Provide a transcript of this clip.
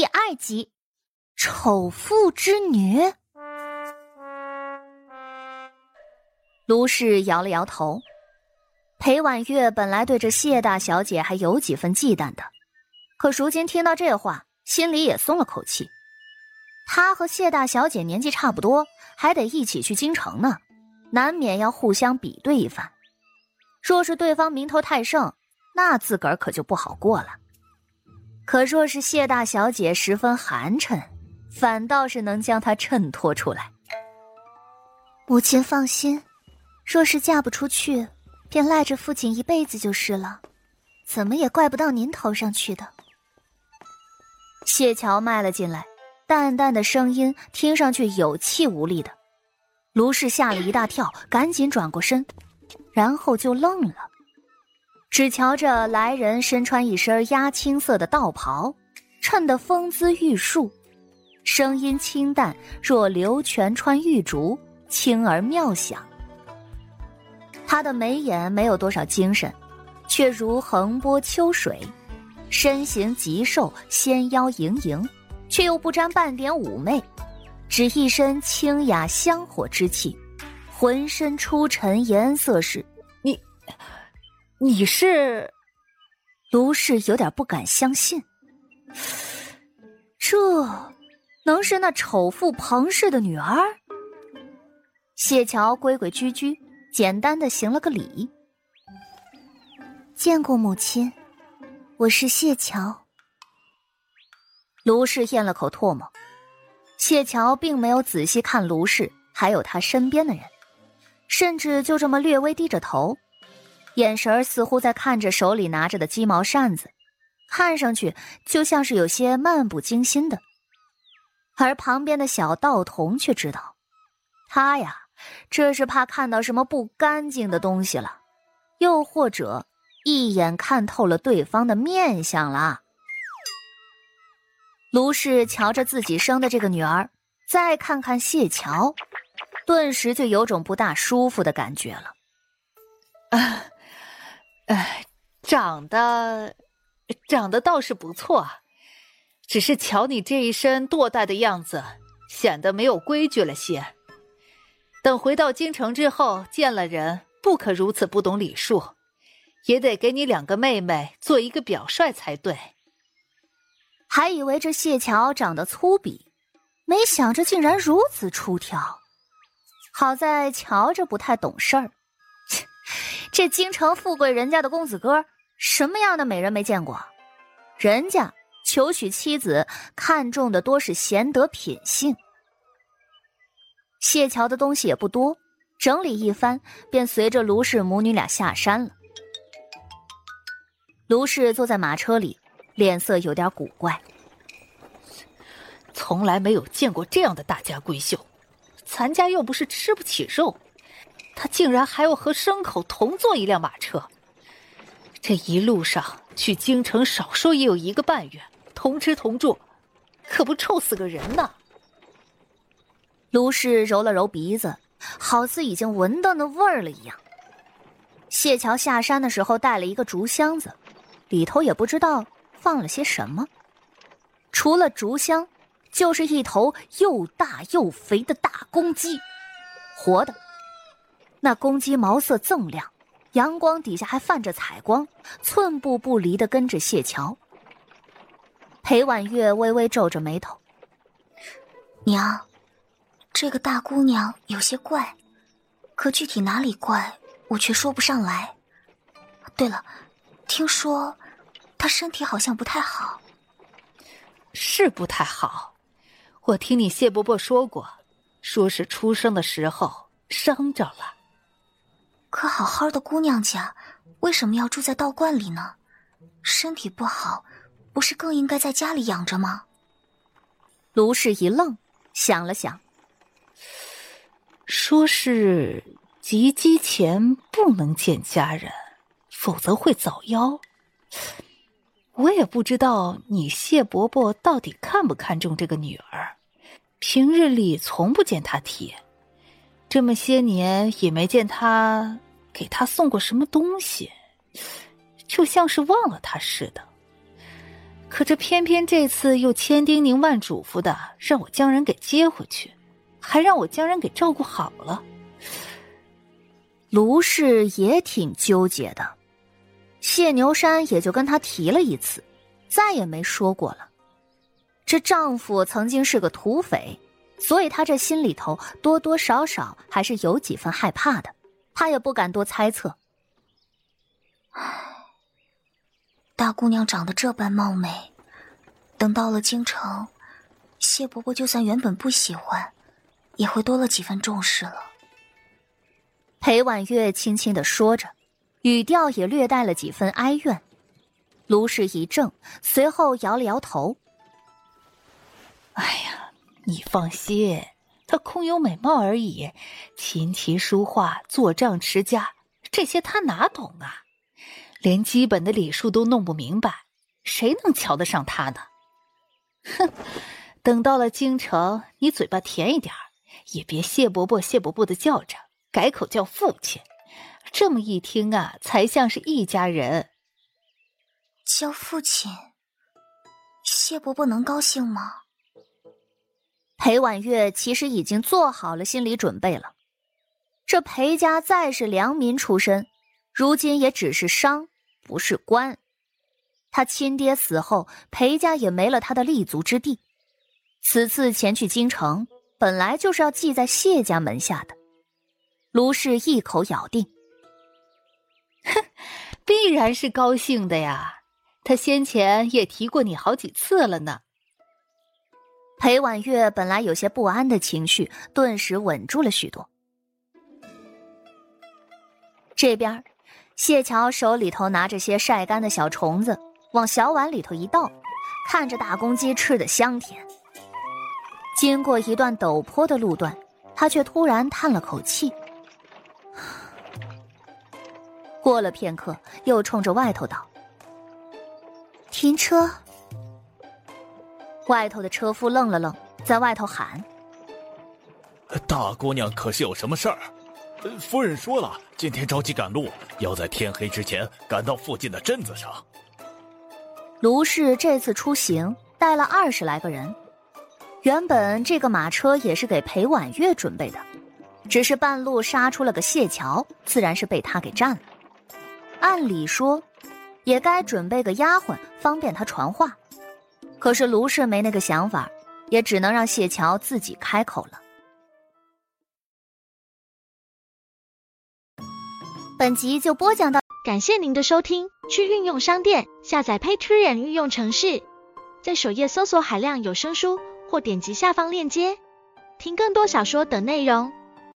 第二集，丑妇之女。卢氏摇了摇头。裴婉月本来对这谢大小姐还有几分忌惮的，可如今听到这话，心里也松了口气。她和谢大小姐年纪差不多，还得一起去京城呢，难免要互相比对一番。若是对方名头太盛，那自个儿可就不好过了。可若是谢大小姐十分寒碜，反倒是能将她衬托出来。母亲放心，若是嫁不出去，便赖着父亲一辈子就是了，怎么也怪不到您头上去的。谢桥迈了进来，淡淡的声音听上去有气无力的。卢氏吓了一大跳，赶紧转过身，然后就愣了。只瞧着来人身穿一身鸦青色的道袍，衬得风姿玉树，声音清淡若流泉穿玉竹，轻而妙响。他的眉眼没有多少精神，却如横波秋水，身形极瘦，纤腰盈盈，却又不沾半点妩媚，只一身清雅香火之气，浑身出尘颜色是。你是卢氏有点不敢相信，这能是那丑妇彭氏的女儿？谢桥规规矩矩，简单的行了个礼。见过母亲，我是谢桥。卢氏咽了口唾沫，谢桥并没有仔细看卢氏，还有他身边的人，甚至就这么略微低着头。眼神似乎在看着手里拿着的鸡毛扇子，看上去就像是有些漫不经心的。而旁边的小道童却知道，他呀，这是怕看到什么不干净的东西了，又或者一眼看透了对方的面相了。卢氏瞧着自己生的这个女儿，再看看谢桥，顿时就有种不大舒服的感觉了。啊。哎，长得，长得倒是不错，只是瞧你这一身堕怠的样子，显得没有规矩了些。等回到京城之后，见了人不可如此不懂礼数，也得给你两个妹妹做一个表率才对。还以为这谢桥长得粗鄙，没想着竟然如此出挑。好在瞧着不太懂事儿。这京城富贵人家的公子哥，什么样的美人没见过？人家求娶妻子，看重的多是贤德品性。谢桥的东西也不多，整理一番，便随着卢氏母女俩下山了。卢氏坐在马车里，脸色有点古怪，从来没有见过这样的大家闺秀，咱家又不是吃不起肉。他竟然还要和牲口同坐一辆马车，这一路上去京城，少说也有一个半月，同吃同住，可不臭死个人呢。卢氏揉了揉鼻子，好似已经闻到那味儿了一样。谢桥下山的时候带了一个竹箱子，里头也不知道放了些什么，除了竹箱，就是一头又大又肥的大公鸡，活的。那公鸡毛色锃亮，阳光底下还泛着彩光，寸步不离的跟着谢桥。裴婉月微微皱着眉头：“娘，这个大姑娘有些怪，可具体哪里怪，我却说不上来。对了，听说她身体好像不太好，是不太好。我听你谢伯伯说过，说是出生的时候伤着了。”可好好的姑娘家，为什么要住在道观里呢？身体不好，不是更应该在家里养着吗？卢氏一愣，想了想，说是及笄前不能见家人，否则会早夭。我也不知道你谢伯伯到底看不看重这个女儿，平日里从不见他提。这么些年也没见他给他送过什么东西，就像是忘了他似的。可这偏偏这次又千叮咛万嘱咐的，让我将人给接回去，还让我将人给照顾好了。卢氏也挺纠结的，谢牛山也就跟他提了一次，再也没说过了。这丈夫曾经是个土匪，所以他这心里头多多少少还是有几分害怕的，他也不敢多猜测。唉。大姑娘长得这般貌美，等到了京城，谢伯伯就算原本不喜欢，也会多了几分重视了。裴婉月轻轻的说着，语调也略带了几分哀怨。卢氏一怔，随后摇了摇头：“哎呀，你放心，她空有美貌而已，琴棋书画、做账持家，这些她哪懂啊？”连基本的礼数都弄不明白，谁能瞧得上他呢？哼！等到了京城，你嘴巴甜一点也别谢伯伯、谢伯伯的叫着，改口叫父亲。这么一听啊，才像是一家人。叫父亲，谢伯伯能高兴吗？裴婉月其实已经做好了心理准备了。这裴家再是良民出身，如今也只是商。不是官，他亲爹死后，裴家也没了他的立足之地。此次前去京城，本来就是要记在谢家门下的。卢氏一口咬定，哼，必然是高兴的呀。他先前也提过你好几次了呢。裴婉月本来有些不安的情绪，顿时稳住了许多。这边。谢桥手里头拿着些晒干的小虫子，往小碗里头一倒，看着大公鸡吃的香甜。经过一段陡坡的路段，他却突然叹了口气。过了片刻，又冲着外头道：“停车。”外头的车夫愣了愣，在外头喊：“大姑娘可是有什么事儿？”夫人说了，今天着急赶路，要在天黑之前赶到附近的镇子上。卢氏这次出行带了二十来个人，原本这个马车也是给裴婉月准备的，只是半路杀出了个谢桥，自然是被他给占了。按理说，也该准备个丫鬟，方便他传话。可是卢氏没那个想法，也只能让谢桥自己开口了。本集就播讲到，感谢您的收听。去运用商店下载 Patreon 运用城市，在首页搜索海量有声书，或点击下方链接听更多小说等内容。